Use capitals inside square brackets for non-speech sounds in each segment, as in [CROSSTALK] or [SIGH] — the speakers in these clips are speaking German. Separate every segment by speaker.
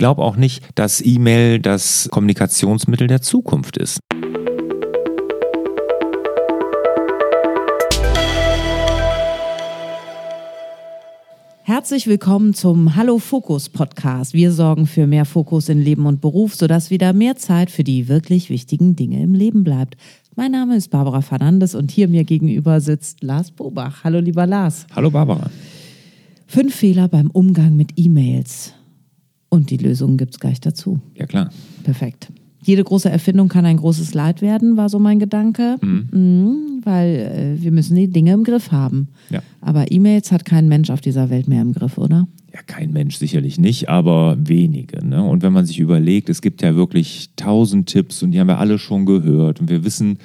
Speaker 1: glaube auch nicht, dass E-Mail das Kommunikationsmittel der Zukunft ist.
Speaker 2: Herzlich willkommen zum Hallo Fokus Podcast. Wir sorgen für mehr Fokus in Leben und Beruf, sodass wieder mehr Zeit für die wirklich wichtigen Dinge im Leben bleibt. Mein Name ist Barbara Fernandes und hier mir gegenüber sitzt Lars Bobach. Hallo lieber Lars.
Speaker 1: Hallo Barbara.
Speaker 2: Fünf Fehler beim Umgang mit E-Mails. Und die Lösungen gibt es gleich dazu.
Speaker 1: Ja klar.
Speaker 2: Perfekt. Jede große Erfindung kann ein großes Leid werden, war so mein Gedanke,
Speaker 1: Mhm.
Speaker 2: Mhm, weil äh, wir müssen die Dinge im Griff haben.
Speaker 1: Ja.
Speaker 2: Aber E-Mails hat kein Mensch auf dieser Welt mehr im Griff, oder?
Speaker 1: Ja, kein Mensch sicherlich nicht, aber wenige. Ne? Und wenn man sich überlegt, es gibt ja wirklich tausend Tipps und die haben wir alle schon gehört und wir wissen,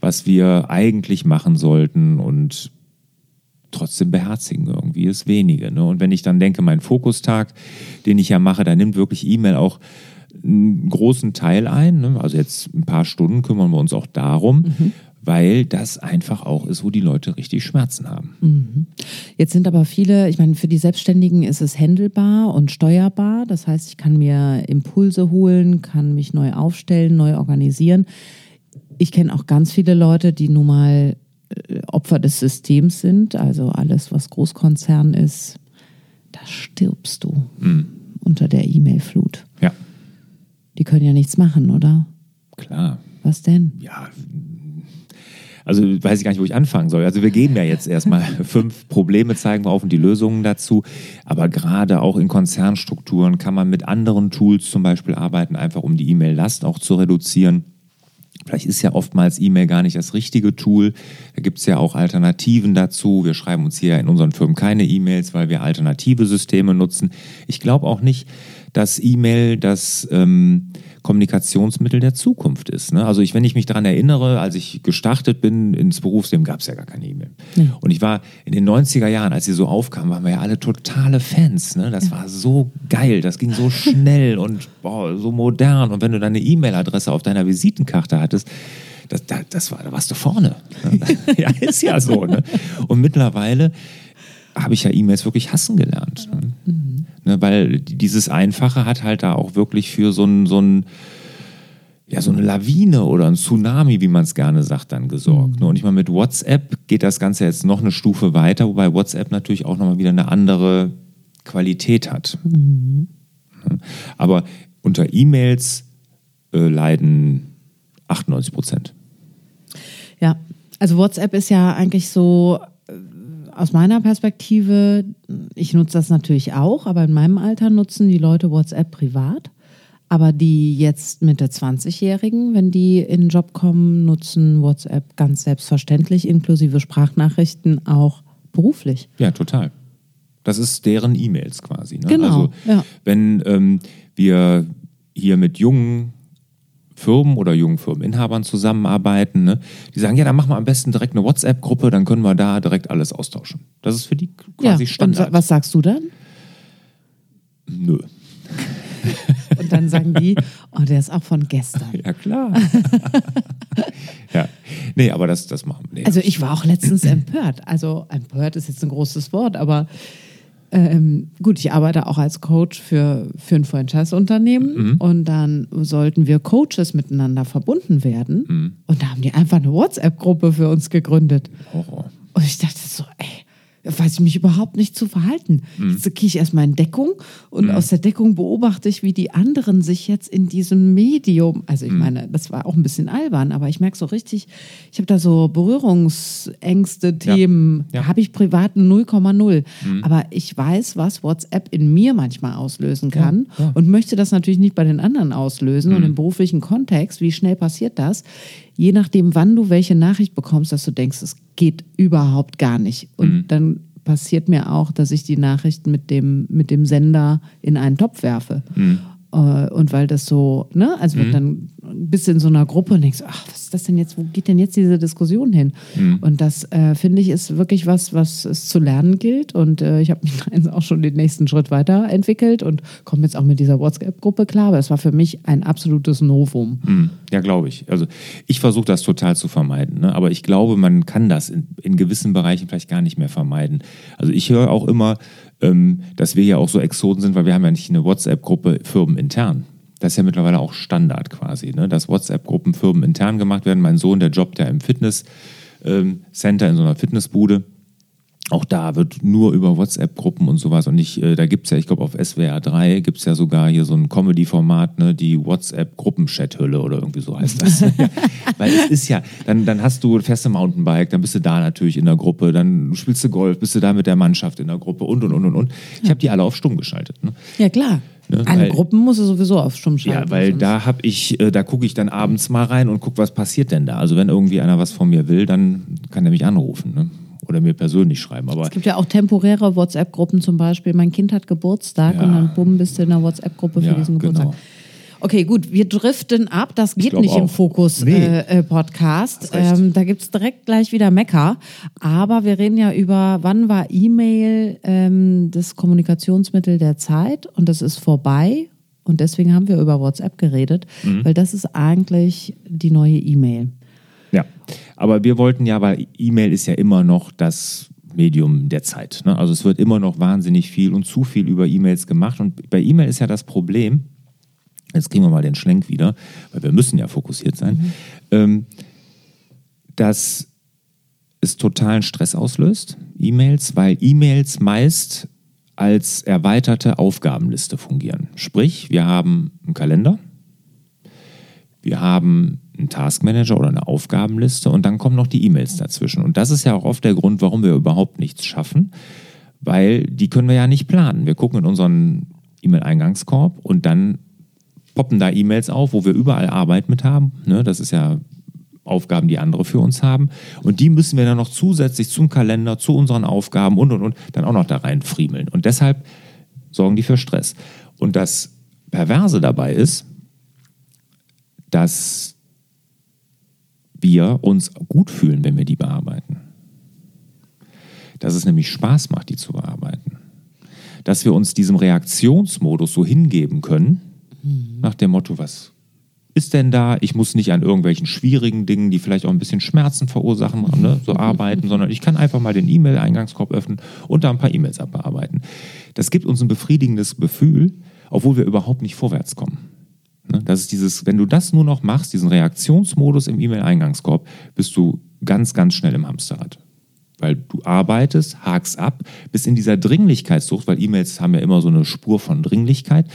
Speaker 1: was wir eigentlich machen sollten und trotzdem beherzigen irgendwie es wenige. Ne? Und wenn ich dann denke, mein Fokustag, den ich ja mache, da nimmt wirklich E-Mail auch einen großen Teil ein. Ne? Also jetzt ein paar Stunden kümmern wir uns auch darum, weil das einfach auch ist, wo die Leute richtig Schmerzen haben.
Speaker 2: Jetzt sind aber viele, ich meine, für die Selbstständigen ist es handelbar und steuerbar. Das heißt, ich kann mir Impulse holen, kann mich neu aufstellen, neu organisieren. Ich kenne auch ganz viele Leute, die nun mal Opfer des Systems sind. Also alles, was Großkonzern ist, da stirbst du unter der E-Mail-Flut.
Speaker 1: Ja,
Speaker 2: Die können ja nichts machen, oder?
Speaker 1: klar.
Speaker 2: Was denn?
Speaker 1: ja, also weiß ich gar nicht, wo ich anfangen soll. Also wir geben ja jetzt erstmal [LAUGHS] fünf Probleme, zeigen wir auf und die Lösungen dazu. Aber gerade auch in Konzernstrukturen kann man mit anderen Tools zum Beispiel arbeiten, einfach um die E-Mail-Last auch zu reduzieren. Vielleicht ist ja oftmals E-Mail gar nicht das richtige Tool. Da gibt es ja auch Alternativen dazu. Wir schreiben uns hier in unseren Firmen keine E-Mails, weil wir alternative Systeme nutzen. Ich glaube auch nicht, dass E-Mail das ähm, Kommunikationsmittel der Zukunft ist. Ne? Also ich, wenn ich mich daran erinnere, als ich gestartet bin ins Berufsleben, gab es ja gar keine E-Mail. Und ich war in den 90er Jahren, als sie so aufkam, waren wir ja alle totale Fans. Ne? Das war so geil, das ging so schnell [LAUGHS] und boah, so modern. Und wenn du deine E-Mail-Adresse auf deiner Visitenkarte hattest, das, das, das war, da warst du vorne. Ne? [LAUGHS] ja, ist ja so. Ne? Und mittlerweile habe ich ja E-Mails wirklich hassen gelernt. Ne? Weil dieses Einfache hat halt da auch wirklich für so ein, so ein ja, so eine Lawine oder ein Tsunami, wie man es gerne sagt, dann gesorgt. Ne? Und ich meine, mit WhatsApp geht das Ganze jetzt noch eine Stufe weiter, wobei WhatsApp natürlich auch nochmal wieder eine andere Qualität hat. Ne? Aber unter E-Mails äh, leiden 98 Prozent.
Speaker 2: Ja, also WhatsApp ist ja eigentlich so aus meiner Perspektive, ich nutze das natürlich auch, aber in meinem Alter nutzen die Leute WhatsApp privat. Aber die jetzt Mitte 20-Jährigen, wenn die in den Job kommen, nutzen WhatsApp ganz selbstverständlich, inklusive Sprachnachrichten auch beruflich.
Speaker 1: Ja, total. Das ist deren E-Mails quasi. Ne?
Speaker 2: Genau,
Speaker 1: Also
Speaker 2: ja.
Speaker 1: wenn ähm, wir hier mit jungen Firmen oder jungen Firmeninhabern zusammenarbeiten, ne? die sagen, ja, dann machen wir am besten direkt eine WhatsApp-Gruppe, dann können wir da direkt alles austauschen. Das ist für die quasi
Speaker 2: ja,
Speaker 1: Standard.
Speaker 2: Und was sagst du dann?
Speaker 1: Nö.
Speaker 2: Und dann sagen die, oh, der ist auch von gestern.
Speaker 1: Ja, klar. [LAUGHS] ja. Nee, aber das, das machen wir. Nee.
Speaker 2: Also ich war auch letztens empört. Also empört ist jetzt ein großes Wort, aber ähm, gut, ich arbeite auch als Coach für, für ein Franchise-Unternehmen und dann sollten wir Coaches miteinander verbunden werden. Und da haben die einfach eine WhatsApp-Gruppe für uns gegründet.
Speaker 1: Horror.
Speaker 2: Und ich dachte so, ey, weiß ich mich überhaupt nicht zu verhalten. Jetzt gehe ich erstmal in Deckung und aus der Deckung beobachte ich, wie die anderen sich jetzt in diesem Medium, also ich meine, das war auch ein bisschen albern, aber ich merke so richtig, ich habe da so Berührungsängste, Themen,
Speaker 1: Ja.
Speaker 2: habe ich privat 0,0. Aber ich weiß, was WhatsApp in mir manchmal auslösen kann
Speaker 1: ja.
Speaker 2: und möchte das natürlich nicht bei den anderen auslösen. Und im beruflichen Kontext, wie schnell passiert das? Je nachdem, wann du welche Nachricht bekommst, dass du denkst, es geht überhaupt gar nicht. Und dann passiert mir auch, dass ich die Nachricht mit dem, mit dem Sender in einen Topf werfe. Äh, Und weil das so, ne, also wird dann bist in so einer Gruppe und denkst, ach, was ist das denn jetzt, wo geht denn jetzt diese Diskussion hin?
Speaker 1: Mhm.
Speaker 2: Und das, äh, finde ich, ist wirklich was, was es zu lernen gilt. Und äh, ich habe mich [LAUGHS] auch schon den nächsten Schritt weiterentwickelt und komme jetzt auch mit dieser WhatsApp-Gruppe klar. Aber es war für mich ein absolutes Novum.
Speaker 1: Hm, Ja, glaube ich. Also ich versuche das total zu vermeiden. Ne? Aber ich glaube, man kann das in, in gewissen Bereichen vielleicht gar nicht mehr vermeiden. Also ich höre auch immer, ähm, dass wir ja auch so Exoten sind, weil wir haben ja nicht eine WhatsApp-Gruppe firmenintern. Das ist ja mittlerweile auch Standard quasi, ne? dass WhatsApp-Gruppen firmenintern gemacht werden. Mein Sohn, der jobbt ja im Fitness-Center in so einer Fitnessbude. Auch da wird nur über WhatsApp-Gruppen und sowas und nicht, äh, da gibt es ja, ich glaube auf SWR 3 gibt es ja sogar hier so ein Comedy-Format, ne, die WhatsApp-Gruppen-Chat-Hülle oder irgendwie so heißt das. [LAUGHS] Weil es ist ja, dann, dann hast du, fährst du Mountainbike, dann bist du da natürlich in der Gruppe, dann spielst du Golf, bist du da mit der Mannschaft in der Gruppe und und und und und. Ich habe die alle auf stumm geschaltet. Ne?
Speaker 2: Ja, klar.
Speaker 1: Ne,
Speaker 2: Alle Gruppen muss er sowieso auf Stumm schalten.
Speaker 1: Ja, weil
Speaker 2: sonst-
Speaker 1: da habe ich, äh, da gucke ich dann abends mal rein und gucke, was passiert denn da. Also wenn irgendwie einer was von mir will, dann kann er mich anrufen ne? Oder mir persönlich schreiben. Aber
Speaker 2: Es gibt ja auch temporäre WhatsApp-Gruppen zum Beispiel. Mein Kind hat Geburtstag
Speaker 1: Ja.
Speaker 2: und dann bumm, bist du in einer WhatsApp-Gruppe für
Speaker 1: Ja,
Speaker 2: diesen Geburtstag.
Speaker 1: genau.
Speaker 2: Okay, gut, wir driften ab. Das geht nicht im
Speaker 1: auch.
Speaker 2: Fokus
Speaker 1: Nee.
Speaker 2: äh, äh. Ähm, da gibt's direkt gleich wieder Mecker. Aber wir reden ja über, wann war E-Mail ähm, das Kommunikationsmittel der Zeit und das ist vorbei. Und deswegen haben wir über WhatsApp geredet,
Speaker 1: Mhm.
Speaker 2: weil das ist eigentlich die neue E-Mail.
Speaker 1: Ja, aber wir wollten ja, weil E-Mail ist ja immer noch das Medium der Zeit. Ne? Also es wird immer noch wahnsinnig viel und zu viel über E-Mails gemacht. Und bei E-Mail ist ja das Problem, jetzt kriegen wir mal den Schlenk wieder, weil wir müssen ja fokussiert sein, ähm, dass es totalen Stress auslöst, E-Mails, weil E-Mails meist als erweiterte Aufgabenliste fungieren. Sprich, wir haben einen Kalender, wir haben einen Taskmanager oder eine Aufgabenliste und dann kommen noch die E-Mails dazwischen. Und das ist ja auch oft der Grund, warum wir überhaupt nichts schaffen, weil die können wir ja nicht planen. Wir gucken in unseren E-Mail-Eingangskorb und dann poppen da E-Mails auf, wo wir überall Arbeit mit haben. Ne, das ist ja Aufgaben, die andere für uns haben. Und die müssen wir dann noch zusätzlich zum Kalender, zu unseren Aufgaben und, und, und dann auch noch da reinfriemeln. Und deshalb sorgen die für Stress. Und das Perverse dabei ist, dass wir uns gut fühlen, wenn wir die bearbeiten. Dass es nämlich Spaß macht, die zu bearbeiten. Dass wir uns diesem Reaktionsmodus so hingeben können, nach dem Motto, was ist denn da? Ich muss nicht an irgendwelchen schwierigen Dingen, die vielleicht auch ein bisschen Schmerzen verursachen, ne, so arbeiten, sondern ich kann einfach mal den E-Mail-Eingangskorb öffnen und da ein paar E-Mails abbearbeiten. Das gibt uns ein befriedigendes Gefühl, obwohl wir überhaupt nicht vorwärts kommen. Ne, Das ist dieses, wenn du das nur noch machst, diesen Reaktionsmodus im E-Mail-Eingangskorb, bist du ganz, ganz schnell im Hamsterrad. Weil du arbeitest, hakst ab, bist in dieser Dringlichkeitssucht, weil E-Mails haben ja immer so eine Spur von Dringlichkeit,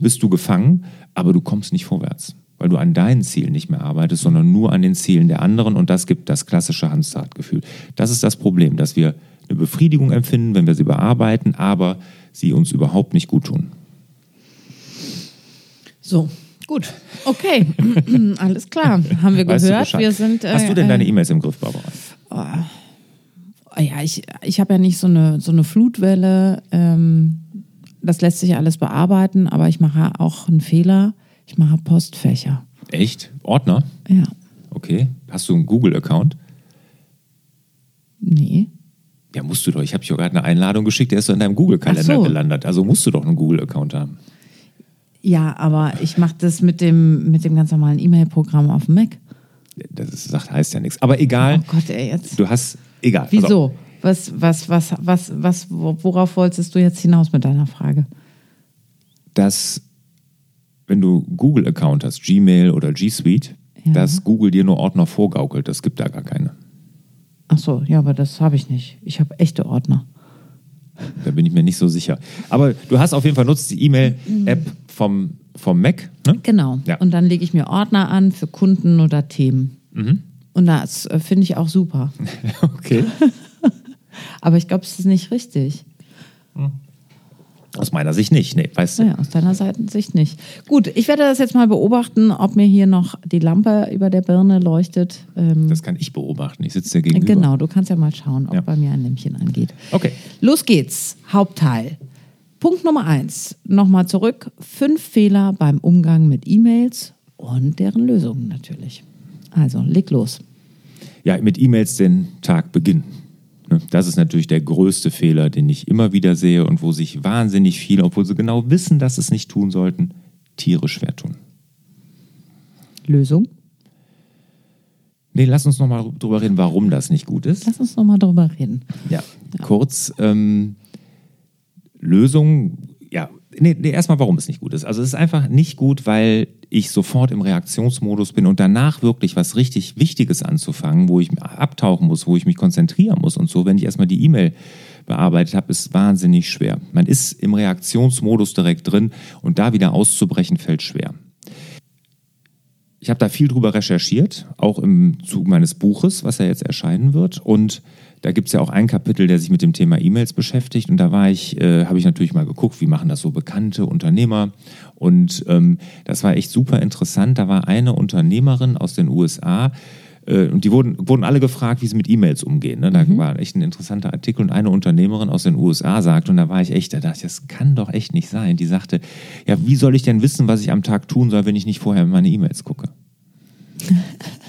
Speaker 1: bist du gefangen, aber du kommst nicht vorwärts. Weil du an deinen Zielen nicht mehr arbeitest, sondern nur an den Zielen der anderen und das gibt das klassische Hamsterradgefühl. Das ist das Problem, dass wir eine Befriedigung empfinden, wenn wir sie bearbeiten, aber sie uns überhaupt nicht gut tun.
Speaker 2: So, gut. Okay, [CLEARS THROAT] alles klar. Haben wir
Speaker 1: Weißt
Speaker 2: gehört. Wir sind, äh,
Speaker 1: Hast du denn deine
Speaker 2: äh,
Speaker 1: E-Mails im Griff, Barbara?
Speaker 2: Ja, ich, ich habe ja nicht so eine, so eine Flutwelle. Ähm, das lässt sich alles bearbeiten, aber ich mache auch einen Fehler. Ich mache Postfächer.
Speaker 1: Echt? Ordner?
Speaker 2: Ja,
Speaker 1: Okay. Hast du einen Google-Account?
Speaker 2: nee.
Speaker 1: Ja, musst du doch. Ich habe dir gerade eine Einladung geschickt, der ist doch in deinem Google-Kalender
Speaker 2: so.
Speaker 1: gelandet. Also musst du doch einen Google-Account haben.
Speaker 2: Ja, aber ich mache das mit dem, mit dem ganz normalen E-Mail-Programm auf dem Mac.
Speaker 1: Das ist, sagt, heißt ja nichts. Aber egal,
Speaker 2: Oh Gott, ey, jetzt.
Speaker 1: du hast, egal.
Speaker 2: Wieso?
Speaker 1: Pass auf.
Speaker 2: Was, was, was, was, was, worauf wolltest du jetzt hinaus mit deiner Frage?
Speaker 1: dass, wenn du Google-Account hast, Gmail oder G Suite,
Speaker 2: Ja.
Speaker 1: dass Google dir nur Ordner vorgaukelt. Das gibt da gar keine.
Speaker 2: Ach so, ja, aber das habe ich nicht. Ich habe echte Ordner.
Speaker 1: Da bin ich mir nicht so sicher. Aber du hast auf jeden Fall nutzt die E-Mail-App vom, vom Mac. Ne?
Speaker 2: Genau.
Speaker 1: Ja.
Speaker 2: Und dann lege ich mir Ordner an für Kunden oder Themen.
Speaker 1: Mhm.
Speaker 2: Und das äh, finde ich auch super. [LAUGHS]
Speaker 1: Okay. [LAUGHS]
Speaker 2: Aber ich glaube, es ist nicht richtig.
Speaker 1: Aus meiner Sicht nicht. Nee, weißt du.
Speaker 2: Naja, aus deiner Seitensicht nicht. Gut, ich werde das jetzt mal beobachten, ob mir hier noch die Lampe über der Birne leuchtet. Ähm,
Speaker 1: Das kann ich beobachten. Ich sitze dir gegenüber.
Speaker 2: genau, du kannst ja mal schauen, ob
Speaker 1: Ja.
Speaker 2: bei mir ein Lämpchen angeht.
Speaker 1: Okay.
Speaker 2: Los geht's, Hauptteil. Punkt Nummer eins, nochmal zurück. Fünf Fehler beim Umgang mit E-Mails und deren Lösungen natürlich. Also leg los.
Speaker 1: Ja, mit E-Mails den Tag beginnen. Ne, Das ist natürlich der größte Fehler, den ich immer wieder sehe und wo sich wahnsinnig viele, obwohl sie genau wissen, dass sie es nicht tun sollten, Tiere schwer tun.
Speaker 2: Lösung?
Speaker 1: Nee, lass uns nochmal drüber reden, warum das nicht gut ist.
Speaker 2: Lass uns nochmal drüber reden.
Speaker 1: Ja, kurz ähm, Lösung, ja, nee, nee, erstmal, warum es nicht gut ist. Also es ist einfach nicht gut, weil ich sofort im Reaktionsmodus bin und danach wirklich was richtig Wichtiges anzufangen, wo ich abtauchen muss, wo ich mich konzentrieren muss und so, wenn ich erstmal die E-Mail bearbeitet habe, ist wahnsinnig schwer. Man ist im Reaktionsmodus direkt drin und da wieder auszubrechen fällt schwer. Ich habe da viel drüber recherchiert, auch im Zug meines Buches, was ja jetzt erscheinen wird. Und da gibt es ja auch ein Kapitel, der sich mit dem Thema E-Mails beschäftigt. Und da war ich, äh, habe ich natürlich mal geguckt, wie machen das so bekannte Unternehmer. Und ähm, das war echt super interessant. Da war eine Unternehmerin aus den USA, äh, und die wurden, wurden alle gefragt, wie sie mit E-Mails umgehen. Ne? Da war echt ein interessanter Artikel. Und eine Unternehmerin aus den USA sagte, und da war ich echt, da dachte ich, das kann doch echt nicht sein. Die sagte, ja, wie soll ich denn wissen, was ich am Tag tun soll, wenn ich nicht vorher in meine E-Mails gucke? [LAUGHS]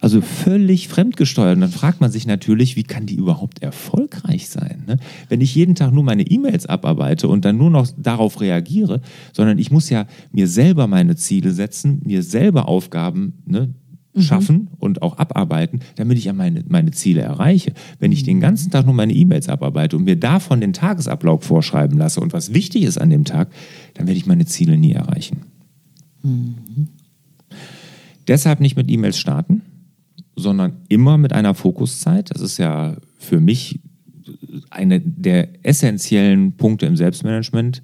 Speaker 1: Also völlig fremdgesteuert. Und dann fragt man sich natürlich, wie kann die überhaupt erfolgreich sein? Ne? Wenn ich jeden Tag nur meine E-Mails abarbeite und dann nur noch darauf reagiere, sondern ich muss ja mir selber meine Ziele setzen, mir selber Aufgaben ne, schaffen und auch abarbeiten, damit ich ja meine, meine Ziele erreiche. Wenn ich den ganzen Tag nur meine E-Mails abarbeite und mir davon den Tagesablauf vorschreiben lasse und was wichtig ist an dem Tag, dann werde ich meine Ziele nie erreichen. Deshalb nicht mit E-Mails starten, sondern immer mit einer Fokuszeit. Das ist ja für mich eine der essentiellen Punkte im Selbstmanagement.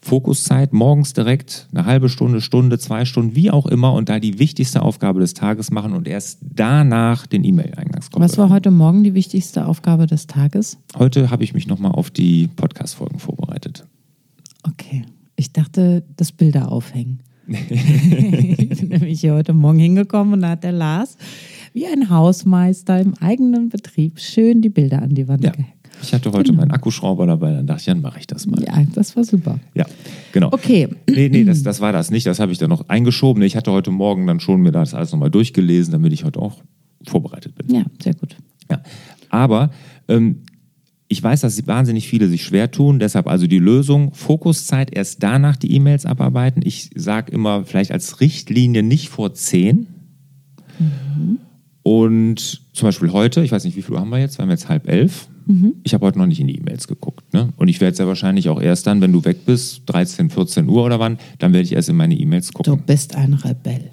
Speaker 1: Fokuszeit, morgens direkt eine halbe Stunde, Stunde, zwei Stunden, wie auch immer, und da die wichtigste Aufgabe des Tages machen und erst danach den E-Mail-Eingangskorb.
Speaker 2: Was war heute Morgen die wichtigste Aufgabe des Tages?
Speaker 1: Heute habe ich mich nochmal auf die Podcast-Folgen vorbereitet.
Speaker 2: Okay. Ich dachte, das Bilder aufhängen. [LAUGHS] [LAUGHS] ich bin nämlich hier heute Morgen hingekommen und da hat der Lars wie ein Hausmeister im eigenen Betrieb schön die Bilder an die Wand
Speaker 1: Ja.
Speaker 2: gehängt.
Speaker 1: Ich hatte heute meinen Akkuschrauber dabei, dann dachte ich, dann mache ich das mal.
Speaker 2: Ja, das war super.
Speaker 1: Ja, genau.
Speaker 2: Okay.
Speaker 1: Nee, nee, das, [CLEARS THROAT] das war das nicht. Das habe ich dann noch eingeschoben. Ich hatte heute Morgen dann schon mir das alles nochmal durchgelesen, damit ich heute auch vorbereitet bin.
Speaker 2: Ja, sehr gut.
Speaker 1: Ja. Aber ähm, ich weiß, dass wahnsinnig viele sich schwer tun. Deshalb also die Lösung, Fokuszeit, erst danach die E-Mails abarbeiten. Ich sage immer vielleicht als Richtlinie nicht vor 10. Und zum Beispiel heute, ich weiß nicht, wie viel Uhr haben wir jetzt? Wir haben jetzt halb elf. Ich habe heute noch nicht in die E-Mails geguckt. Ne? Und ich werde sehr wahrscheinlich auch erst dann, wenn du weg bist, 13, 14 Uhr oder wann, dann werde ich erst in meine E-Mails
Speaker 2: Du
Speaker 1: gucken.
Speaker 2: bist ein Rebell.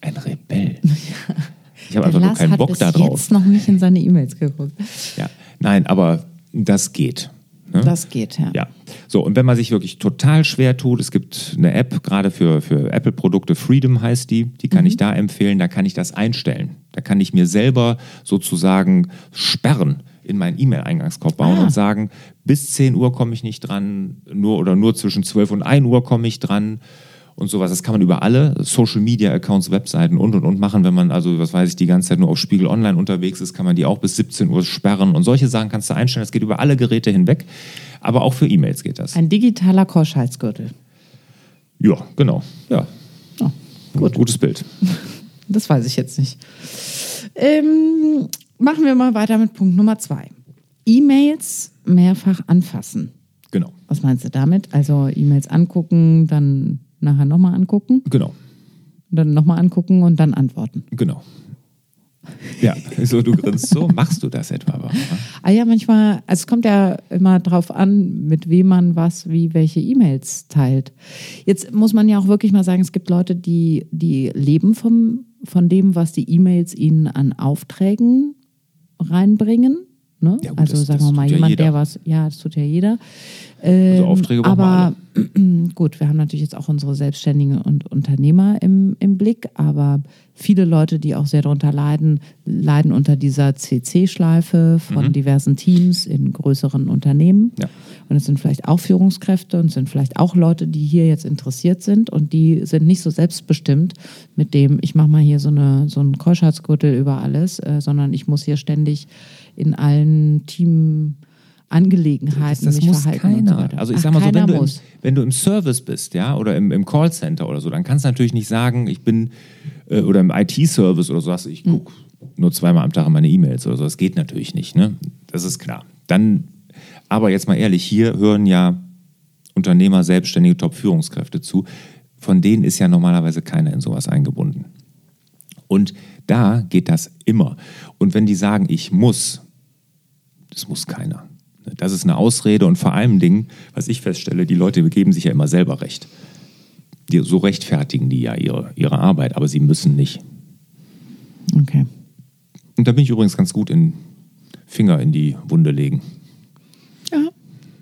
Speaker 1: Ein Rebell. [LAUGHS] Ich habe einfach nur
Speaker 2: Lars
Speaker 1: keinen
Speaker 2: hat
Speaker 1: Bock
Speaker 2: bis
Speaker 1: da drauf.
Speaker 2: jetzt noch nicht in seine E-Mails geguckt.
Speaker 1: Ja. Nein, aber das geht. Ne?
Speaker 2: Das geht, ja.
Speaker 1: Ja. So, und wenn man sich wirklich total schwer tut, es gibt eine App, gerade für, für Apple-Produkte, Freedom heißt die, die kann ich da empfehlen, da kann ich das einstellen. Da kann ich mir selber sozusagen sperren in meinen E-Mail-Eingangskorb bauen
Speaker 2: Ah.
Speaker 1: und sagen, bis 10 Uhr komme ich nicht dran, nur oder nur zwischen 12 und 1 Uhr komme ich dran und sowas. Das kann man über alle Social Media Accounts, Webseiten und und und machen. Wenn man also, was weiß ich, die ganze Zeit nur auf Spiegel Online unterwegs ist, kann man die auch bis 17 Uhr sperren und solche Sachen kannst du einstellen. Das geht über alle Geräte hinweg, aber auch für E-Mails geht das.
Speaker 2: Ein digitaler Keuschheitsgürtel.
Speaker 1: Ja, genau. Ja,
Speaker 2: Oh, gut.
Speaker 1: gutes Bild. [LAUGHS]
Speaker 2: Das weiß ich jetzt nicht. Ähm, machen wir mal weiter mit Punkt Nummer zwei. E-Mails mehrfach anfassen.
Speaker 1: Genau,
Speaker 2: Was meinst du damit? Also E-Mails angucken, dann nachher nochmal angucken,
Speaker 1: genau,
Speaker 2: dann nochmal angucken und dann antworten.
Speaker 1: genau. Ja, [LAUGHS] so du grinst so, machst du das etwa? Barbara?
Speaker 2: Ah ja, manchmal, also es kommt ja immer drauf an, mit wem man was, wie, welche E-Mails teilt. Jetzt muss man ja auch wirklich mal sagen, es gibt Leute, die, die leben vom, von dem, was die E-Mails ihnen an Aufträgen reinbringen. Ne?
Speaker 1: Ja, gut,
Speaker 2: also
Speaker 1: das-
Speaker 2: sagen
Speaker 1: das
Speaker 2: wir mal,
Speaker 1: ja
Speaker 2: jemand,
Speaker 1: jeder.
Speaker 2: der was, ja, das tut ja jeder. Ähm,
Speaker 1: Also Aufträge
Speaker 2: aber [CLEARS THROAT] gut, wir haben natürlich jetzt auch unsere Selbstständigen und Unternehmer im, im Blick, aber viele Leute, die auch sehr darunter leiden, leiden unter dieser CC-Schleife von diversen Teams in größeren Unternehmen.
Speaker 1: Ja.
Speaker 2: Und es sind vielleicht auch Führungskräfte und es sind vielleicht auch Leute, die hier jetzt interessiert sind und die sind nicht so selbstbestimmt mit dem, ich mache mal hier so, eine, so einen Keuschheitsgürtel über alles, äh, sondern ich muss hier ständig in allen Team Angelegenheiten
Speaker 1: Das
Speaker 2: mich
Speaker 1: muss
Speaker 2: verhalten
Speaker 1: keiner.
Speaker 2: so
Speaker 1: also ich
Speaker 2: Ach,
Speaker 1: sag mal so, wenn du, im, wenn du im Service bist, ja, oder im, im Callcenter oder so, dann kannst du natürlich nicht sagen, ich bin äh, oder im IT-Service oder so, du, ich gucke nur zweimal am Tag in meine E-Mails oder so. Das geht natürlich nicht, ne? Das ist klar. Dann, aber jetzt mal ehrlich, hier hören ja Unternehmer, Selbstständige, Top-Führungskräfte zu. Von denen ist ja normalerweise keiner in sowas eingebunden. Und da geht das immer. Und wenn die sagen, ich muss, das muss keiner. Das ist eine Ausrede und vor allem Dingen, was ich feststelle, die Leute geben sich ja immer selber recht. Die, so rechtfertigen die ja ihre, ihre Arbeit, aber sie müssen nicht.
Speaker 2: Okay.
Speaker 1: Und da bin ich übrigens ganz gut in Finger in die Wunde legen.
Speaker 2: Ja,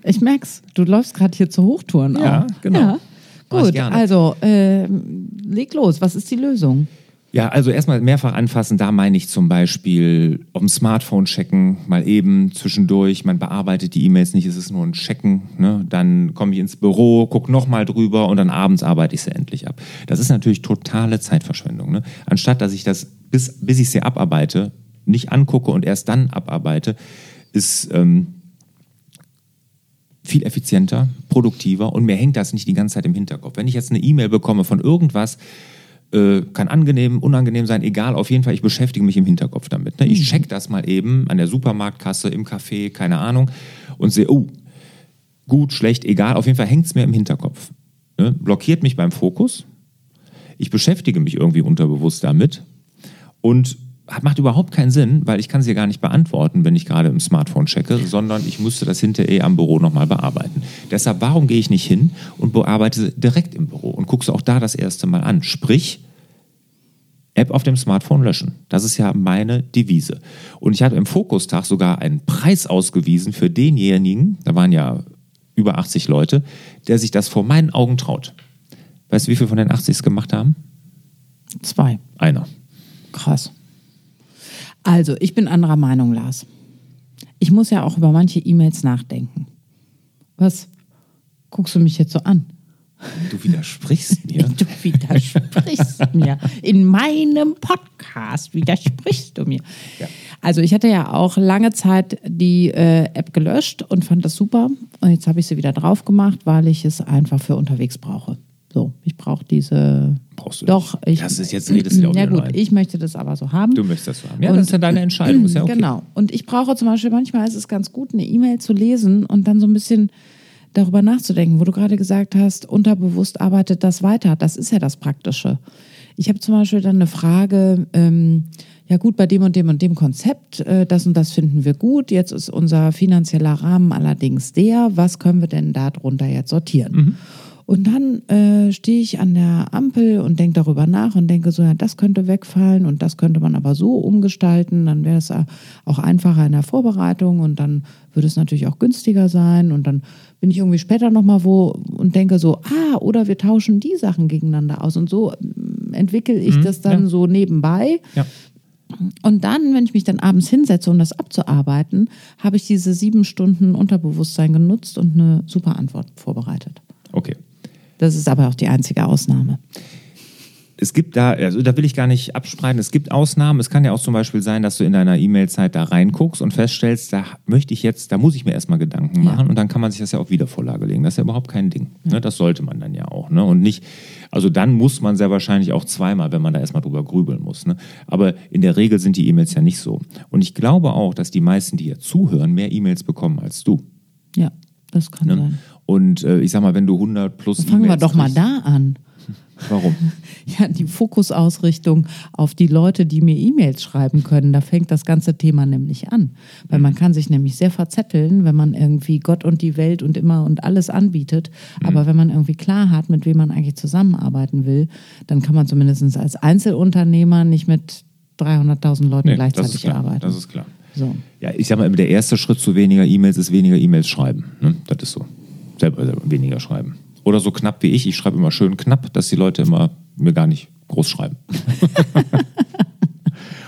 Speaker 2: ich merk's. Du läufst gerade hier zu Hochtouren
Speaker 1: Ja,
Speaker 2: auch.
Speaker 1: genau.
Speaker 2: Ja. Gut, also ähm, leg los. Was ist die Lösung?
Speaker 1: Ja, also erstmal mehrfach anfassen, da meine ich zum Beispiel auf dem Smartphone checken, mal eben zwischendurch, man bearbeitet die E-Mails nicht, es ist nur ein Checken, ne? dann komme ich ins Büro, gucke nochmal drüber und dann abends arbeite ich sie endlich ab. Das ist natürlich totale Zeitverschwendung. Ne? Anstatt, dass ich das, bis, bis ich sie abarbeite, nicht angucke und erst dann abarbeite, ist ähm, viel effizienter, produktiver und mir hängt das nicht die ganze Zeit im Hinterkopf. Wenn ich jetzt eine E-Mail bekomme von irgendwas, äh, kann angenehm, unangenehm sein, egal, auf jeden Fall, ich beschäftige mich im Hinterkopf damit. Ne? Ich check das mal eben an der Supermarktkasse, im Café, keine Ahnung, und sehe, oh, gut, schlecht, egal, auf jeden Fall hängt es mir im Hinterkopf. Ne? Blockiert mich beim Fokus, ich beschäftige mich irgendwie unterbewusst damit und macht überhaupt keinen Sinn, weil ich kann sie ja gar nicht beantworten, wenn ich gerade im Smartphone checke, sondern ich müsste das hinterher am Büro nochmal bearbeiten. Deshalb, warum gehe ich nicht hin und bearbeite direkt im Büro und gucke sie auch da das erste Mal an? Sprich, App auf dem Smartphone löschen. Das ist ja meine Devise. Und ich hatte im Fokustag sogar einen Preis ausgewiesen für denjenigen, da waren ja über 80 Leute, der sich das vor meinen Augen traut. Weißt du, wie viele von den 80 es gemacht haben?
Speaker 2: Zwei.
Speaker 1: Einer.
Speaker 2: Krass. Also, ich bin anderer Meinung, Lars. Ich muss ja auch über manche E-Mails nachdenken. Was guckst du mich jetzt so an?
Speaker 1: Du widersprichst mir.
Speaker 2: Du widersprichst mir. In meinem Podcast widersprichst du mir.
Speaker 1: Ja.
Speaker 2: Also ich hatte ja auch lange Zeit die äh, App gelöscht und fand das super. Und jetzt habe ich sie wieder drauf gemacht, weil ich es einfach für unterwegs brauche. So, ich brauche diese.
Speaker 1: Brauchst du
Speaker 2: Doch, ich.
Speaker 1: Das ist jetzt redest du
Speaker 2: Ja gut,
Speaker 1: nur ein.
Speaker 2: ich möchte das aber so haben.
Speaker 1: Du möchtest das so haben. Ja, das ist ja deine Entscheidung. Ist ja okay.
Speaker 2: Genau. Und ich brauche zum Beispiel, manchmal ist es ganz gut, eine E-Mail zu lesen und dann so ein bisschen darüber nachzudenken, wo du gerade gesagt hast, unterbewusst arbeitet das weiter. Das ist ja das Praktische. Ich habe zum Beispiel dann eine Frage, ähm, ja gut, bei dem und dem und dem Konzept, äh, das und das finden wir gut. Jetzt ist unser finanzieller Rahmen allerdings der. Was können wir denn darunter jetzt sortieren? Und dann äh, stehe ich an der Ampel und denke darüber nach und denke so, ja, das könnte wegfallen und das könnte man aber so umgestalten. Dann wäre es äh, auch einfacher in der Vorbereitung und dann würde es natürlich auch günstiger sein. Und dann bin ich irgendwie später nochmal wo und denke so, ah, oder wir tauschen die Sachen gegeneinander aus. Und so ähm, entwickle ich das dann
Speaker 1: ja.
Speaker 2: so nebenbei.
Speaker 1: Ja.
Speaker 2: Und dann, wenn ich mich dann abends hinsetze, um das abzuarbeiten, habe ich diese sieben Stunden Unterbewusstsein genutzt und eine super Antwort vorbereitet.
Speaker 1: Okay.
Speaker 2: Das ist aber auch die einzige Ausnahme.
Speaker 1: Es gibt da, also da will ich gar nicht abspreiten, es gibt Ausnahmen. Es kann ja auch zum Beispiel sein, dass du in deiner E-Mail-Zeit da reinguckst und feststellst, da möchte ich jetzt, da muss ich mir erstmal Gedanken
Speaker 2: Ja.
Speaker 1: machen und dann kann man sich das ja auf Wiedervorlage legen. Das ist ja überhaupt kein Ding. Ne? Das sollte man dann ja auch. Ne? Und nicht, also dann muss man sehr wahrscheinlich auch zweimal, wenn man da erstmal drüber grübeln muss. Ne? Aber in der Regel sind die E-Mails ja nicht so. Und ich glaube auch, dass die meisten, die hier zuhören, mehr E-Mails bekommen als du.
Speaker 2: Ja, das kann
Speaker 1: Ne?
Speaker 2: sein.
Speaker 1: Und äh, ich sag mal, wenn du 100 plus
Speaker 2: Fangen wir
Speaker 1: E-Mails
Speaker 2: doch mal da an.
Speaker 1: Warum? [LAUGHS]
Speaker 2: Ja, die Fokusausrichtung auf die Leute, die mir E-Mails schreiben können. Da fängt das ganze Thema nämlich an. Weil man kann sich nämlich sehr verzetteln, wenn man irgendwie Gott und die Welt und immer und alles anbietet. Aber wenn man irgendwie klar hat, mit wem man eigentlich zusammenarbeiten will, dann kann man zumindest als Einzelunternehmer nicht mit 300.000 Leuten
Speaker 1: Nee,
Speaker 2: gleichzeitig
Speaker 1: das
Speaker 2: arbeiten.
Speaker 1: Das ist klar.
Speaker 2: So.
Speaker 1: Ja, ich sag mal, der erste Schritt zu weniger E-Mails ist weniger E-Mails schreiben. Ne? Das ist so. Selber, selber weniger schreiben. Oder so knapp wie ich. Ich schreibe immer schön knapp, dass die Leute immer mir gar nicht groß schreiben. [LAUGHS]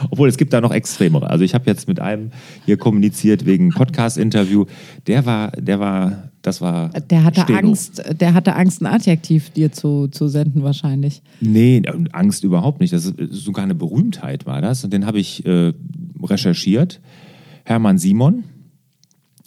Speaker 1: Obwohl es gibt da noch extremere. Also ich habe jetzt mit einem hier kommuniziert wegen Podcast-Interview. Der war, der war, das war.
Speaker 2: Der hatte
Speaker 1: Steno.
Speaker 2: Angst, der hatte Angst, ein Adjektiv dir zu, zu senden wahrscheinlich.
Speaker 1: Nee, Angst überhaupt nicht. Das ist sogar eine Berühmtheit war das. Und den habe ich äh, recherchiert. Hermann Simon.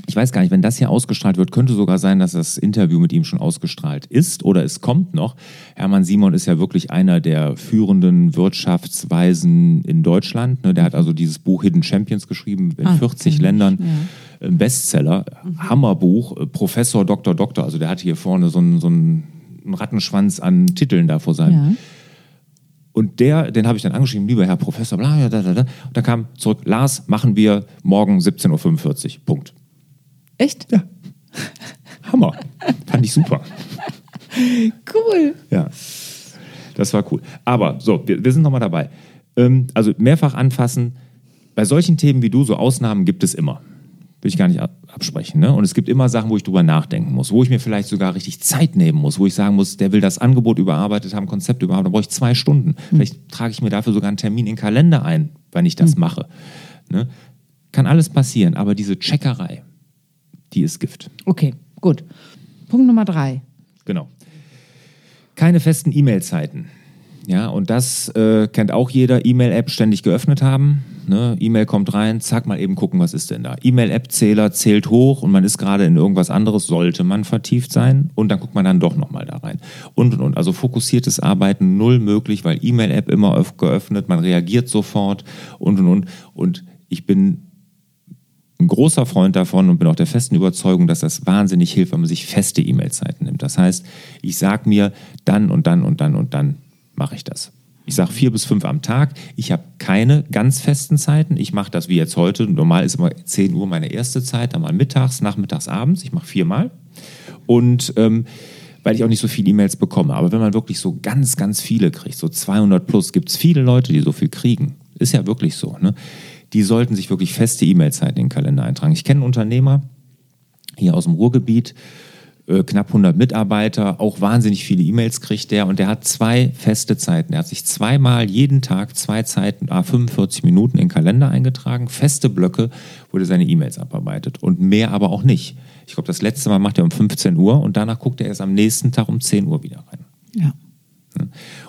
Speaker 1: ich weiß gar nicht, wenn das hier ausgestrahlt wird, könnte sogar sein, dass das Interview mit ihm schon ausgestrahlt ist oder es kommt noch. Hermann Simon ist ja wirklich einer der führenden Wirtschaftsweisen in Deutschland. Ne? Der hat also dieses Buch Hidden Champions geschrieben, in
Speaker 2: Ah,
Speaker 1: 40
Speaker 2: kenn ich,
Speaker 1: Ländern.
Speaker 2: ja.
Speaker 1: Bestseller, Hammerbuch, äh, Professor, Doktor, Doktor. Also der hat hier vorne so einen, so einen Rattenschwanz an Titeln da vor seinem.
Speaker 2: Ja.
Speaker 1: Und der, den habe ich dann angeschrieben, lieber Herr Professor, bla, ja, da, da, da. Und da kam zurück, Lars, machen wir morgen 17.45 Uhr. Punkt.
Speaker 2: Echt?
Speaker 1: Ja. Hammer. Fand ich super.
Speaker 2: Cool.
Speaker 1: Ja. Das war cool. Aber so, wir, wir sind nochmal dabei. Ähm, also mehrfach anfassen. Bei solchen Themen wie du, so Ausnahmen gibt es immer. Will ich gar nicht absprechen. Ne? Und es gibt immer Sachen, wo ich drüber nachdenken muss, wo ich mir vielleicht sogar richtig Zeit nehmen muss, wo ich sagen muss, der will das Angebot überarbeitet haben, Konzept überarbeitet, da brauche ich zwei Stunden. Vielleicht trage ich mir dafür sogar einen Termin in den Kalender ein, wenn ich das mache. Ne? Kann alles passieren, aber diese Checkerei, die ist Gift.
Speaker 2: Okay, gut. Punkt Nummer drei.
Speaker 1: Genau. Keine festen E-Mail-Zeiten. Ja, und das äh, kennt auch jeder. E-Mail-App ständig geöffnet haben. Ne? E-Mail kommt rein, zack, mal eben gucken, was ist denn da. E-Mail-App-Zähler zählt hoch und man ist gerade in irgendwas anderes, sollte man vertieft sein. Und dann guckt man dann doch nochmal da rein. Und, und, und. Also fokussiertes Arbeiten null möglich, weil E-Mail-App immer öff- geöffnet, man reagiert sofort und, und, und. Und ich bin ein großer Freund davon und bin auch der festen Überzeugung, dass das wahnsinnig hilft, wenn man sich feste E-Mail-Zeiten nimmt. Das heißt, ich sage mir, dann und dann und dann und dann mache ich das. Ich sage vier bis fünf am Tag. Ich habe keine ganz festen Zeiten. Ich mache das wie jetzt heute. Normal ist immer 10 Uhr meine erste Zeit, dann mal mittags, nachmittags, abends. Ich mache viermal. Und ähm, weil ich auch nicht so viele E-Mails bekomme. Aber wenn man wirklich so ganz, ganz viele kriegt, so 200 plus, gibt es viele Leute, die so viel kriegen. Ist ja wirklich so. Ne? Die sollten sich wirklich feste E-Mail-Zeiten in den Kalender eintragen. Ich kenne einen Unternehmer hier aus dem Ruhrgebiet, äh, knapp 100 Mitarbeiter, auch wahnsinnig viele E-Mails kriegt der und der hat zwei feste Zeiten. Er hat sich zweimal jeden Tag zwei Zeiten, ah, 45 Minuten in den Kalender eingetragen, feste Blöcke, wo er seine E-Mails abarbeitet und mehr aber auch nicht. Ich glaube, das letzte Mal macht er um 15 Uhr und danach guckt er erst am nächsten Tag um 10 Uhr wieder rein.
Speaker 2: Ja.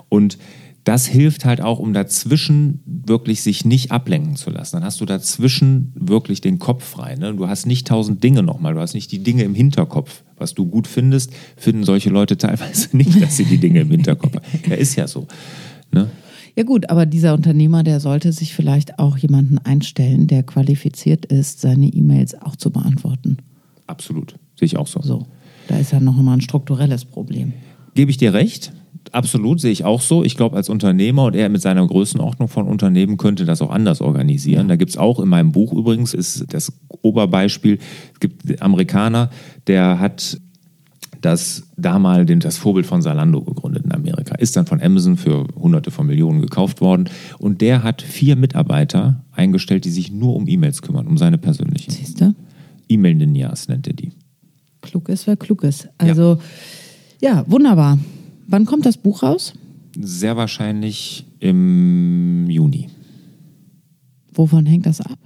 Speaker 1: Und das hilft halt auch, um dazwischen wirklich sich nicht ablenken zu lassen. Dann hast du dazwischen wirklich den Kopf frei. Ne? Du hast nicht tausend Dinge nochmal, du hast nicht die Dinge im Hinterkopf. Was du gut findest, finden solche Leute teilweise [LAUGHS] nicht, dass sie die Dinge im Hinterkopf haben. Ja, ist ja so. Ne?
Speaker 2: Ja gut, aber dieser Unternehmer, der sollte sich vielleicht auch jemanden einstellen, der qualifiziert ist, seine E-Mails auch zu beantworten.
Speaker 1: Absolut. Sehe ich auch so.
Speaker 2: So, da ist ja noch immer ein strukturelles Problem.
Speaker 1: Gebe ich dir recht? Absolut, sehe ich auch so. Ich glaube, als Unternehmer und er mit seiner Größenordnung von Unternehmen könnte das auch anders organisieren. Da gibt es auch in meinem Buch übrigens, ist das Oberbeispiel, es gibt einen Amerikaner, der hat das damals das Vorbild von Salando gegründet in Amerika. Ist dann von Amazon für hunderte von Millionen gekauft worden. Und der hat vier Mitarbeiter eingestellt, die sich nur um E-Mails kümmern, um seine persönlichen.
Speaker 2: Siehst du?
Speaker 1: E-Mail-Ninjas nennt er die.
Speaker 2: Klug ist, wer klug ist. Also, ja. wunderbar. Wann kommt das Buch raus?
Speaker 1: Sehr wahrscheinlich im Juni.
Speaker 2: Wovon hängt das ab?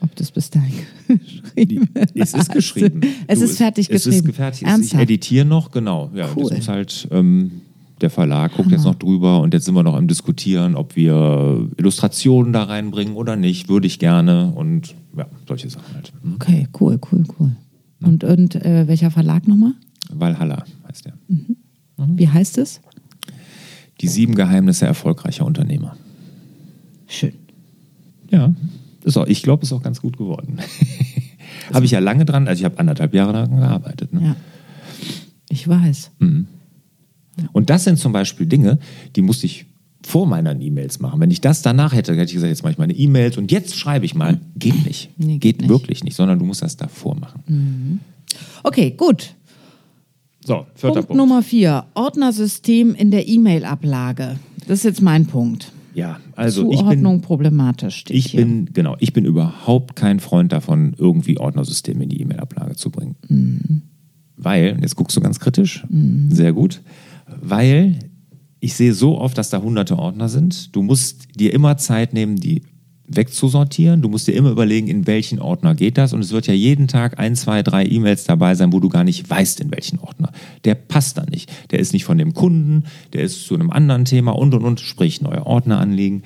Speaker 2: Ob das bis dahin geschrieben [LAUGHS]
Speaker 1: Es ist geschrieben.
Speaker 2: Es
Speaker 1: Du,
Speaker 2: ist fertig
Speaker 1: es
Speaker 2: geschrieben.
Speaker 1: ist fertig. Ich editiere noch, genau. Ja,
Speaker 2: Cool.
Speaker 1: das muss halt, ähm, der Verlag guckt jetzt noch drüber und jetzt sind wir noch am Diskutieren, ob wir Illustrationen da reinbringen oder nicht. Würde ich gerne und ja, solche Sachen halt. Hm.
Speaker 2: Okay, cool, cool, cool. Und, und äh, welcher Verlag nochmal?
Speaker 1: Valhalla.
Speaker 2: Wie heißt es?
Speaker 1: Die sieben Geheimnisse erfolgreicher Unternehmer.
Speaker 2: Schön.
Speaker 1: Ja, ist auch, ich glaube, ist auch ganz gut geworden. [LAUGHS] habe ich ja lange dran, also ich habe anderthalb Jahre daran gearbeitet. Ne?
Speaker 2: Ja. Ich weiß.
Speaker 1: Und das sind zum Beispiel Dinge, die musste ich vor meinen E-Mails machen. Wenn ich das danach hätte, hätte ich gesagt, jetzt mache ich meine E-Mails und jetzt schreibe ich mal. Geht nicht.
Speaker 2: Nee,
Speaker 1: geht
Speaker 2: geht nicht.
Speaker 1: wirklich nicht, sondern du musst das davor machen.
Speaker 2: Okay, gut.
Speaker 1: So, vierter
Speaker 2: Punkt,
Speaker 1: Punkt.
Speaker 2: Nummer vier. Ordnersystem in der E-Mail-Ablage. Das ist jetzt mein Punkt.
Speaker 1: Ja, also ich
Speaker 2: Zuordnung
Speaker 1: bin,
Speaker 2: problematisch
Speaker 1: ich
Speaker 2: hier.
Speaker 1: bin, genau, ich bin überhaupt kein Freund davon, irgendwie Ordnersysteme in die E-Mail-Ablage zu bringen.
Speaker 2: Mhm.
Speaker 1: Weil, jetzt guckst du ganz kritisch, sehr gut, weil ich sehe so oft, dass da hunderte Ordner sind. Du musst dir immer Zeit nehmen, die wegzusortieren. Du musst dir immer überlegen, in welchen Ordner geht das. Und es wird ja jeden Tag ein, zwei, drei E-Mails dabei sein, wo du gar nicht weißt, in welchen Ordner. Der passt da nicht. Der ist nicht von dem Kunden, der ist zu einem anderen Thema und und und, sprich neue Ordner anlegen.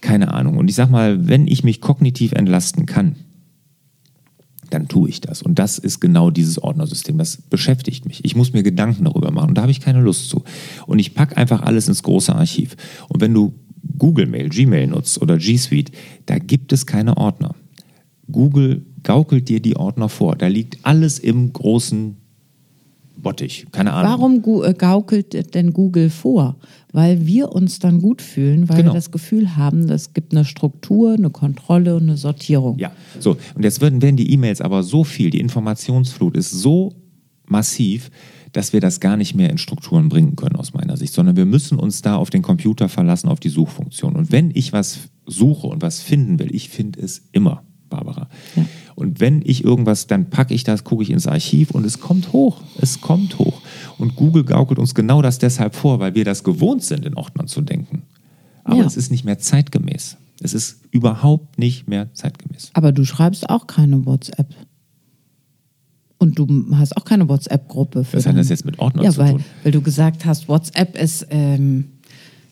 Speaker 1: Keine Ahnung. Und ich sag mal, wenn ich mich kognitiv entlasten kann, dann tue ich das. Und das ist genau dieses Ordnersystem. Das beschäftigt mich. Ich muss mir Gedanken darüber machen und da habe ich keine Lust zu. Und ich packe einfach alles ins große Archiv. Und wenn du Google Mail, Gmail nutzt oder G Suite, da gibt es keine Ordner. Google gaukelt dir die Ordner vor. Da liegt alles im großen Bottich. Keine Ahnung.
Speaker 2: Warum äh, gaukelt denn Google vor? Weil wir uns dann gut fühlen, weil
Speaker 1: Genau.
Speaker 2: wir das Gefühl haben, es gibt eine Struktur, eine Kontrolle und eine Sortierung.
Speaker 1: Ja, so. Und jetzt werden, werden die E-Mails aber so viel, die Informationsflut ist so massiv, dass wir das gar nicht mehr in Strukturen bringen können aus meiner Sicht, sondern wir müssen uns da auf den Computer verlassen, auf die Suchfunktion. Und wenn ich was suche und was finden will, ich finde es immer, Barbara.
Speaker 2: Ja.
Speaker 1: Und wenn ich irgendwas, dann packe ich das, gucke ich ins Archiv und es kommt hoch. Es kommt hoch. Und Google gaukelt uns genau das deshalb vor, weil wir das gewohnt sind, in Ordnern zu denken. Aber
Speaker 2: Ja.
Speaker 1: es ist nicht mehr zeitgemäß. Es ist überhaupt nicht mehr zeitgemäß.
Speaker 2: Aber du schreibst auch keine WhatsApp. Und du hast auch keine WhatsApp-Gruppe.
Speaker 1: Was hat das jetzt mit Ordnern
Speaker 2: ja,
Speaker 1: zu
Speaker 2: weil,
Speaker 1: tun?
Speaker 2: weil du gesagt hast, WhatsApp ist, ähm,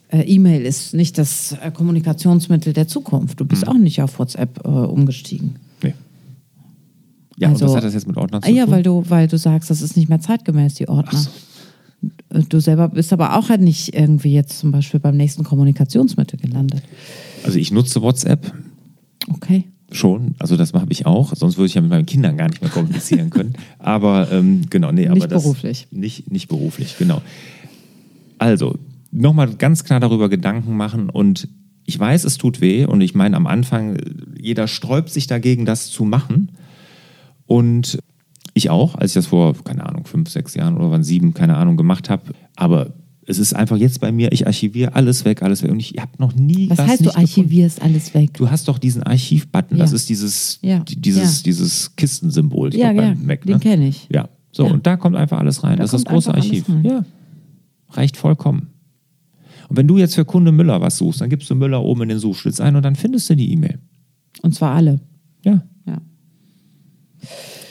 Speaker 2: äh, E-Mail ist nicht das äh, Kommunikationsmittel der Zukunft. Du
Speaker 1: Mhm.
Speaker 2: bist auch nicht auf WhatsApp äh, umgestiegen.
Speaker 1: Nee. Ja,
Speaker 2: Also-
Speaker 1: und was hat das jetzt mit Ordnern zu
Speaker 2: Ah, ja,
Speaker 1: tun?
Speaker 2: weil du, weil du sagst, das ist nicht mehr zeitgemäß, die Ordner.
Speaker 1: so.
Speaker 2: Du selber bist aber auch halt nicht irgendwie jetzt zum Beispiel beim nächsten Kommunikationsmittel gelandet.
Speaker 1: also ich nutze WhatsApp
Speaker 2: Okay.
Speaker 1: Schon, also das habe ich auch, sonst würde ich ja mit meinen Kindern gar nicht mehr kommunizieren können. [LAUGHS] Aber ähm, genau, nee, aber
Speaker 2: Nicht
Speaker 1: das,
Speaker 2: beruflich.
Speaker 1: Nicht, nicht beruflich, genau. Also, nochmal ganz klar darüber Gedanken machen und ich weiß, es tut weh und ich meine am Anfang, jeder sträubt sich dagegen, das zu machen. Und ich auch, als ich das vor, keine Ahnung, fünf, sechs Jahren oder wann sieben, keine Ahnung, gemacht habe. Aber es ist einfach jetzt bei mir, ich archiviere alles weg, alles weg. Und ich habe noch nie
Speaker 2: Was heißt, du
Speaker 1: nicht gefunden.
Speaker 2: archivierst alles weg?
Speaker 1: Du hast doch diesen Archiv-Button,
Speaker 2: Ja.
Speaker 1: das ist dieses,
Speaker 2: Ja.
Speaker 1: die- dieses,
Speaker 2: Ja.
Speaker 1: dieses Kistensymbol ich
Speaker 2: Ja, ja,
Speaker 1: beim Mac.
Speaker 2: den
Speaker 1: Ne?
Speaker 2: kenn ich.
Speaker 1: Ja, so, und da kommt einfach alles rein.
Speaker 2: Da
Speaker 1: das ist das große Archiv. Ja, reicht vollkommen. Und wenn du jetzt für Kunde Müller was suchst, dann gibst du Müller oben in den Suchschlitz ein und dann findest du die E-Mail.
Speaker 2: Und zwar alle.
Speaker 1: Ja.
Speaker 2: Ja.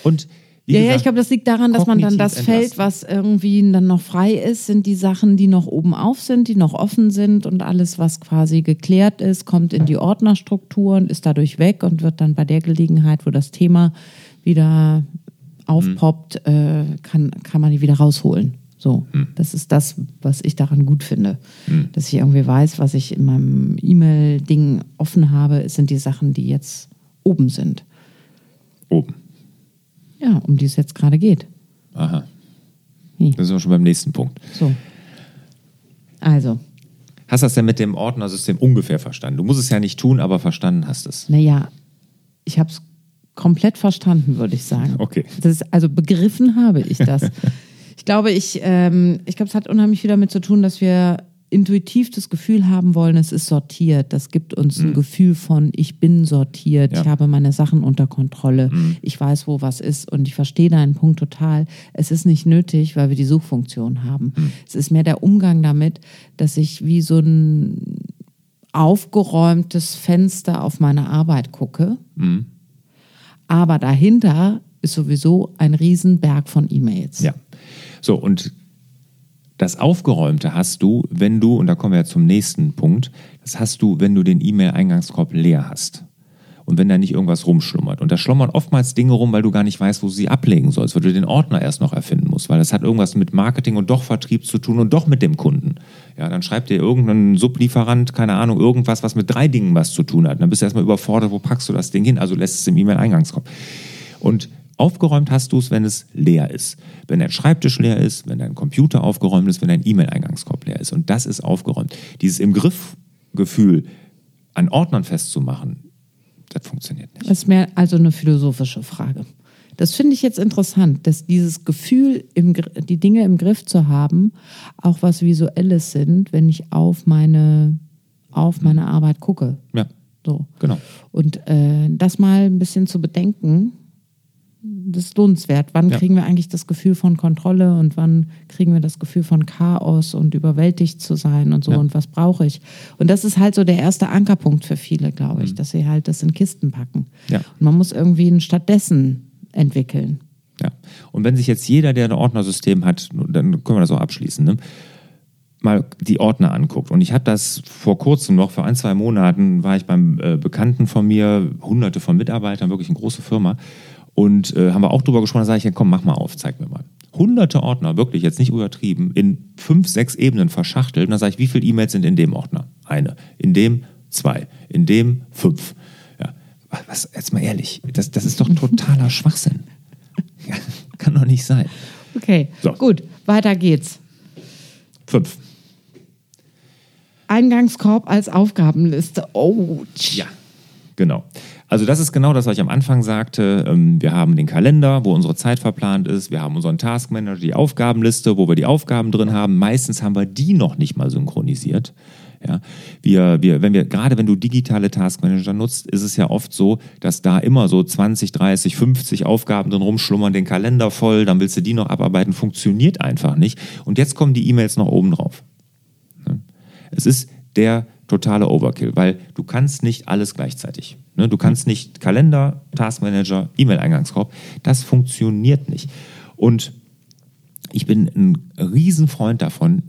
Speaker 1: Und
Speaker 2: Ja, ja,
Speaker 1: gesagt,
Speaker 2: ich glaube, das liegt daran, dass man dann das
Speaker 1: kognitiv
Speaker 2: Feld,
Speaker 1: entlasten.
Speaker 2: was irgendwie dann noch frei ist, sind die Sachen, die noch oben auf sind, die noch offen sind und alles, was quasi geklärt ist, kommt in die Ordnerstrukturen, ist dadurch weg und wird dann bei der Gelegenheit, wo das Thema wieder aufpoppt, äh, kann, kann man die wieder rausholen. So, das ist das, was ich daran gut finde. Dass ich irgendwie weiß, was ich in meinem E-Mail-Ding offen habe, sind die Sachen, die jetzt oben sind.
Speaker 1: oben.
Speaker 2: Ja, um die es jetzt gerade geht.
Speaker 1: Aha.
Speaker 2: Wie?
Speaker 1: Das sind wir schon beim nächsten Punkt.
Speaker 2: So. Also,
Speaker 1: Hast du das denn mit dem Ordnersystem ungefähr verstanden? Du musst es ja nicht tun, aber verstanden hast es.
Speaker 2: naja, ich habe es komplett verstanden, würde ich sagen.
Speaker 1: Okay.
Speaker 2: Das ist, also begriffen habe ich das. [LAUGHS] ich glaube, ich, ähm, ich glaube, es hat unheimlich viel damit zu tun, dass wir intuitiv das Gefühl haben wollen, es ist sortiert. Das gibt uns ein Gefühl von, ich bin sortiert,
Speaker 1: Ja.
Speaker 2: ich habe meine Sachen unter Kontrolle, ich weiß, wo was ist und ich verstehe deinen Punkt total. Es ist nicht nötig, weil wir die Suchfunktion haben. Es ist mehr der Umgang damit, dass ich wie so ein aufgeräumtes Fenster auf meine Arbeit gucke. Aber dahinter ist sowieso ein Riesenberg von E-Mails.
Speaker 1: Ja. So, und das Aufgeräumte hast du, wenn du, und da kommen wir ja zum nächsten Punkt, das hast du, wenn du den E-Mail-Eingangskorb leer hast. Und wenn da nicht irgendwas rumschlummert. Und da schlummern oftmals Dinge rum, weil du gar nicht weißt, wo du sie ablegen sollst, weil du den Ordner erst noch erfinden musst, weil das hat irgendwas mit Marketing und doch Vertrieb zu tun und doch mit dem Kunden. Ja, dann schreibt dir irgendein Sublieferant, keine Ahnung, irgendwas, was mit drei Dingen was zu tun hat. Dann bist du erstmal überfordert, wo packst du das Ding hin? Also lässt es im E-Mail-Eingangskorb. Und aufgeräumt hast du es, wenn es leer ist. Wenn dein Schreibtisch leer ist, wenn dein Computer aufgeräumt ist, wenn dein E-Mail-Eingangskorb leer ist. Und das ist aufgeräumt. Dieses im Griff-Gefühl an Ordnern festzumachen, das funktioniert nicht.
Speaker 2: Das ist mehr also eine philosophische Frage. Das finde ich jetzt interessant, dass dieses Gefühl, im, die Dinge im Griff zu haben, auch was Visuelles sind, wenn ich auf meine, auf meine Arbeit gucke.
Speaker 1: Ja,
Speaker 2: So.
Speaker 1: genau.
Speaker 2: Und äh, das mal ein bisschen zu bedenken, das ist lohnenswert. Wann
Speaker 1: Ja.
Speaker 2: kriegen wir eigentlich das Gefühl von Kontrolle und wann kriegen wir das Gefühl von Chaos und überwältigt zu sein und so
Speaker 1: Ja.
Speaker 2: und was brauche ich? Und das ist halt so der erste Ankerpunkt für viele, glaube ich, dass sie halt das in Kisten packen.
Speaker 1: Mhm. Ja.
Speaker 2: Und man muss irgendwie ein stattdessen entwickeln.
Speaker 1: Ja. Und wenn sich jetzt jeder, der ein Ordnersystem hat, dann können wir das auch abschließen, ne? mal die Ordner anguckt. Und ich habe das vor kurzem noch, vor ein, zwei Monaten, war ich beim äh, Bekannten von mir, hunderte von Mitarbeitern, wirklich eine große Firma. Und äh, haben wir auch drüber gesprochen, da sage ich, ja, komm, mach mal auf, zeig mir mal. Hunderte Ordner, wirklich jetzt nicht übertrieben, in fünf, sechs Ebenen verschachtelt. Und dann sage ich, wie viele E-Mails sind in dem Ordner? Eine. In dem zwei. In dem fünf. Ja. Was, jetzt mal ehrlich, das, das ist doch totaler Schwachsinn. [LAUGHS] Ja, kann doch nicht sein.
Speaker 2: Okay,
Speaker 1: So.
Speaker 2: gut, weiter geht's.
Speaker 1: Fünf.
Speaker 2: Eingangskorb als Aufgabenliste. Oh,
Speaker 1: Ja, genau. Also das ist genau das, was ich am Anfang sagte. Ähm, Wir haben den Kalender, wo unsere Zeit verplant ist. Wir haben unseren Taskmanager, die Aufgabenliste, wo wir die Aufgaben drin haben. Meistens haben wir die noch nicht mal synchronisiert. Ja, wir, wir, wenn wir, gerade wenn du digitale Taskmanager nutzt, ist es ja oft so, dass da immer so 20, 30, 50 Aufgaben drin rumschlummern, den Kalender voll, dann willst du die noch abarbeiten, funktioniert einfach nicht. Und jetzt kommen die E-Mails noch oben drauf. Es ist der totale Overkill, weil du kannst nicht alles gleichzeitig. Ne? Du kannst nicht Kalender, Taskmanager, E-Mail-Eingangskorb. Das funktioniert nicht. Und ich bin ein Riesenfreund davon,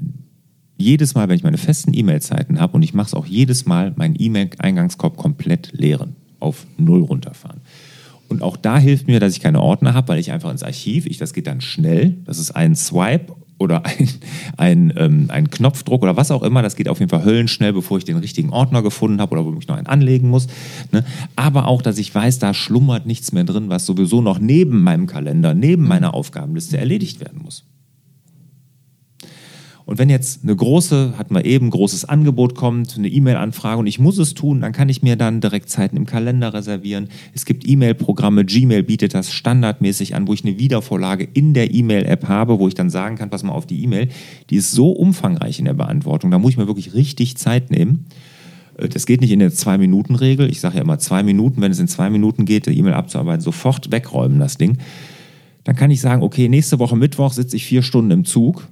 Speaker 1: jedes Mal, wenn ich meine festen E-Mail-Zeiten habe und ich mache es auch jedes Mal, meinen E-Mail-Eingangskorb komplett leeren, auf Null runterfahren. Und auch da hilft mir, dass ich keine Ordner habe, weil ich einfach ins Archiv, ich, das geht dann schnell, das ist ein Swipe oder ein, ein, ähm, ein Knopfdruck oder was auch immer, das geht auf jeden Fall höllenschnell, bevor ich den richtigen Ordner gefunden habe oder wo ich noch einen anlegen muss. Ne? Aber auch, dass ich weiß, da schlummert nichts mehr drin, was sowieso noch neben meinem Kalender, neben meiner Aufgabenliste erledigt werden muss. Und wenn jetzt eine große, hatten wir eben, großes Angebot kommt, eine E-Mail-Anfrage und ich muss es tun, dann kann ich mir dann direkt Zeiten im Kalender reservieren. Es gibt E-Mail-Programme, Gmail bietet das standardmäßig an, wo ich eine Wiedervorlage in der E-Mail-App habe, wo ich dann sagen kann, pass mal auf die E-Mail, die ist so umfangreich in der Beantwortung, da muss ich mir wirklich richtig Zeit nehmen. Äh, Das geht nicht in der Zwei-Minuten-Regel. Ich sage ja immer zwei Minuten, wenn es in zwei Minuten geht, die E-Mail abzuarbeiten, sofort wegräumen das Ding. Dann kann ich sagen, okay, nächste Woche Mittwoch sitze ich vier Stunden im Zug.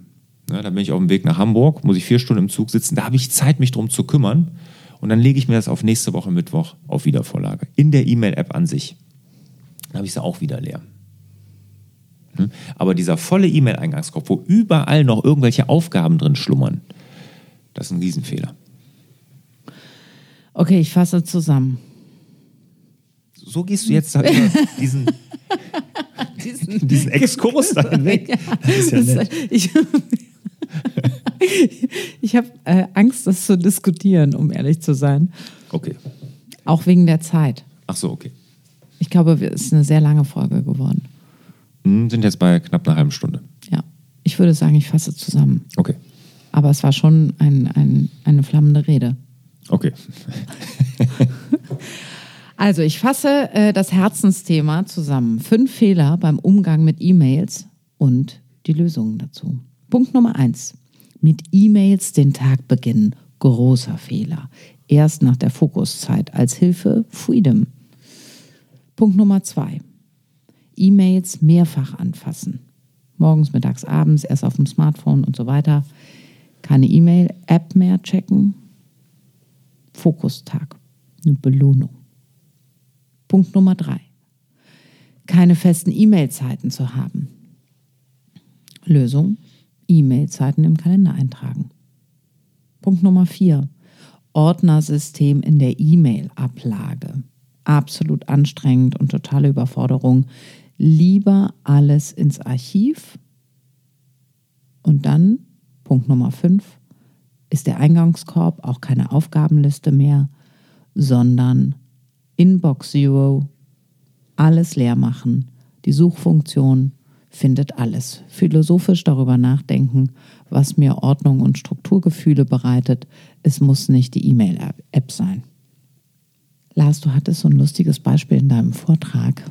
Speaker 1: Ja, da bin ich auf dem Weg nach Hamburg, muss ich vier Stunden im Zug sitzen. Da habe ich Zeit, mich drum zu kümmern. Und dann lege ich mir das auf nächste Woche Mittwoch auf Wiedervorlage. In der E-Mail-App an sich. Dann habe ich sie auch wieder leer. Hm? Aber dieser volle E-Mail-Eingangskorb, wo überall noch irgendwelche Aufgaben drin schlummern, das ist ein Riesenfehler.
Speaker 2: Okay, ich fasse zusammen.
Speaker 1: So gehst du jetzt halt über [LAUGHS] diesen, diesen [LAUGHS] Exkurs dahin [LAUGHS] weg. Das ist ja nett.
Speaker 2: Ich, ich habe äh, Angst, das zu diskutieren, um ehrlich zu sein.
Speaker 1: Okay.
Speaker 2: Auch wegen der Zeit.
Speaker 1: Ach so, okay.
Speaker 2: Ich glaube, es ist eine sehr lange Folge geworden.
Speaker 1: Hm, Sind jetzt bei knapp einer halben Stunde.
Speaker 2: Ja. Ich würde sagen, ich fasse zusammen.
Speaker 1: Okay.
Speaker 2: Aber es war schon ein, ein, eine flammende Rede.
Speaker 1: Okay.
Speaker 2: Also, ich fasse äh, das Herzensthema zusammen. Fünf Fehler beim Umgang mit E-Mails und die Lösungen dazu. Punkt Nummer eins. Mit E-Mails den Tag beginnen. Großer Fehler. Erst nach der Fokuszeit als Hilfe Freedom. Punkt Nummer zwei. E-Mails mehrfach anfassen. Morgens, mittags, abends, erst auf dem Smartphone und so weiter. Keine E-Mail-App mehr checken. Fokustag. Eine Belohnung. Punkt Nummer drei. Keine festen E-Mail-Zeiten zu haben. Lösung. E-Mail-Zeiten im Kalender eintragen. Punkt Nummer vier. Ordnersystem in der E-Mail-Ablage. Absolut anstrengend und totale Überforderung. Lieber alles ins Archiv. Und dann, Punkt Nummer fünf, ist der Eingangskorb auch keine Aufgabenliste mehr, sondern Inbox Zero, alles leer machen, die Suchfunktion findet alles. Philosophisch darüber nachdenken, was mir Ordnung und Strukturgefühle bereitet. Es muss nicht die E-Mail-App sein. Lars, du hattest so ein lustiges Beispiel in deinem Vortrag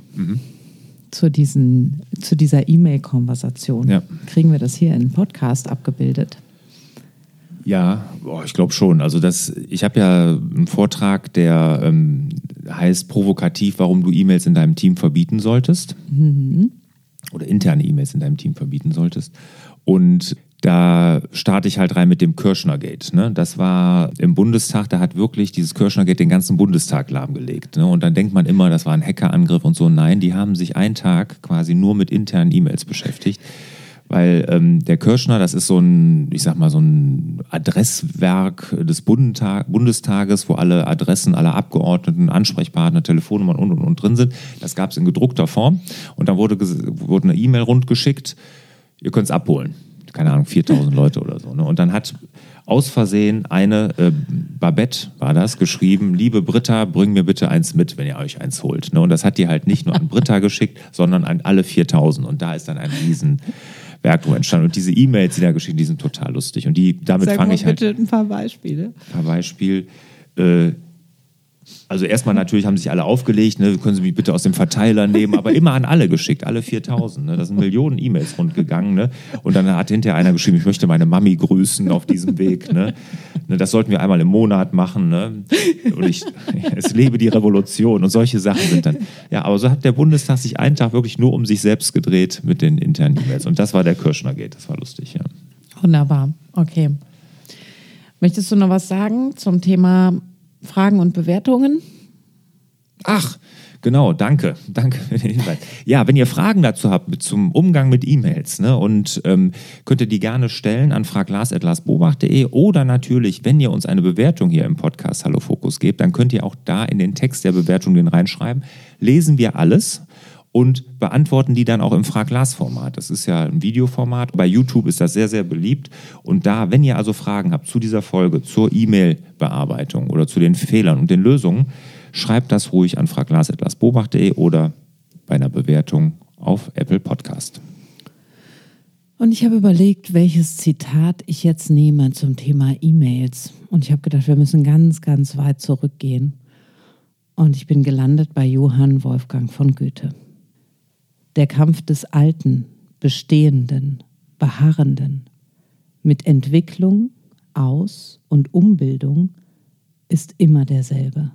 Speaker 2: zu, diesen, zu dieser E-Mail-Konversation.
Speaker 1: Ja.
Speaker 2: Kriegen wir das hier in Podcast abgebildet?
Speaker 1: Ja, boah, ich glaube schon. Also das, ich habe ja einen Vortrag, der ähm, heißt provokativ, warum du E-Mails in deinem Team verbieten solltest. Oder interne E-Mails in deinem Team verbieten solltest. Und da starte ich halt rein mit dem Kirschner-Gate. Ne? Das war im Bundestag, da hat wirklich dieses Kirschner-Gate den ganzen Bundestag lahmgelegt. Ne? Und dann denkt man immer, das war ein Hackerangriff und so. Nein, die haben sich einen Tag quasi nur mit internen E-Mails beschäftigt. Weil ähm, der Kirschner, das ist so ein, ich sag mal, so ein Adresswerk des Bundestages, wo alle Adressen aller Abgeordneten, Ansprechpartner, Telefonnummern und und und drin sind. Das gab es in gedruckter Form. Und dann wurde, wurde eine E-Mail rundgeschickt, ihr könnt es abholen. Keine Ahnung, 4000 Leute oder so. Ne? Und dann hat aus Versehen eine, äh, Babette war das, geschrieben, liebe Britta, bring mir bitte eins mit, wenn ihr euch eins holt. Ne? Und das hat die halt nicht nur an Britta geschickt, sondern an alle 4000. Und da ist dann ein riesen Werk drüber entstanden. Und diese E-Mails, die da geschehen, die sind total lustig. Und die, damit fange ich halt.
Speaker 2: bitte ein paar Beispiele.
Speaker 1: Ein paar Beispiele. Äh, also erstmal natürlich haben sich alle aufgelegt, ne, können Sie mich bitte aus dem Verteiler nehmen, aber immer an alle geschickt, alle 4000. Ne, da sind Millionen E-Mails rundgegangen. Ne, und dann hat hinterher einer geschrieben, ich möchte meine Mami grüßen auf diesem Weg. Ne, ne, das sollten wir einmal im Monat machen. Ne, und ich, es lebe die Revolution und solche Sachen sind dann. Ja, aber so hat der Bundestag sich einen Tag wirklich nur um sich selbst gedreht mit den internen E-Mails. Und das war der Kirschner-Gate, das war lustig, ja.
Speaker 2: Wunderbar, okay. Möchtest du noch was sagen zum Thema Fragen und Bewertungen?
Speaker 1: Ach, genau, danke. Danke für den Hinweis. Ja, wenn ihr Fragen dazu habt zum Umgang mit E-Mails, ne, und ähm, könnt ihr die gerne stellen an fraglars.larsbobach.de oder natürlich, wenn ihr uns eine Bewertung hier im Podcast Hallo Fokus gebt, dann könnt ihr auch da in den Text der Bewertung den reinschreiben. Lesen wir alles und beantworten die dann auch im Frag-Las-Format. Das ist ja ein Videoformat. Bei YouTube ist das sehr, sehr beliebt. Und da, wenn ihr also Fragen habt zu dieser Folge, zur E-Mail-Bearbeitung oder zu den Fehlern und den Lösungen, schreibt das ruhig an fraglas.bobach.de oder bei einer Bewertung auf Apple Podcast.
Speaker 2: Und ich habe überlegt, welches Zitat ich jetzt nehme zum Thema E-Mails. Und ich habe gedacht, wir müssen ganz, ganz weit zurückgehen. Und ich bin gelandet bei Johann Wolfgang von Goethe. Der Kampf des Alten, Bestehenden, Beharrenden mit Entwicklung, Aus- und Umbildung ist immer derselbe.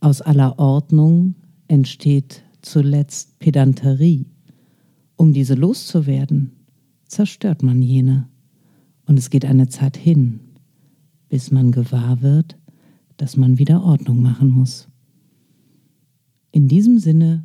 Speaker 2: Aus aller Ordnung entsteht zuletzt Pedanterie. Um diese loszuwerden, zerstört man jene. Und es geht eine Zeit hin, bis man gewahr wird, dass man wieder Ordnung machen muss. In diesem Sinne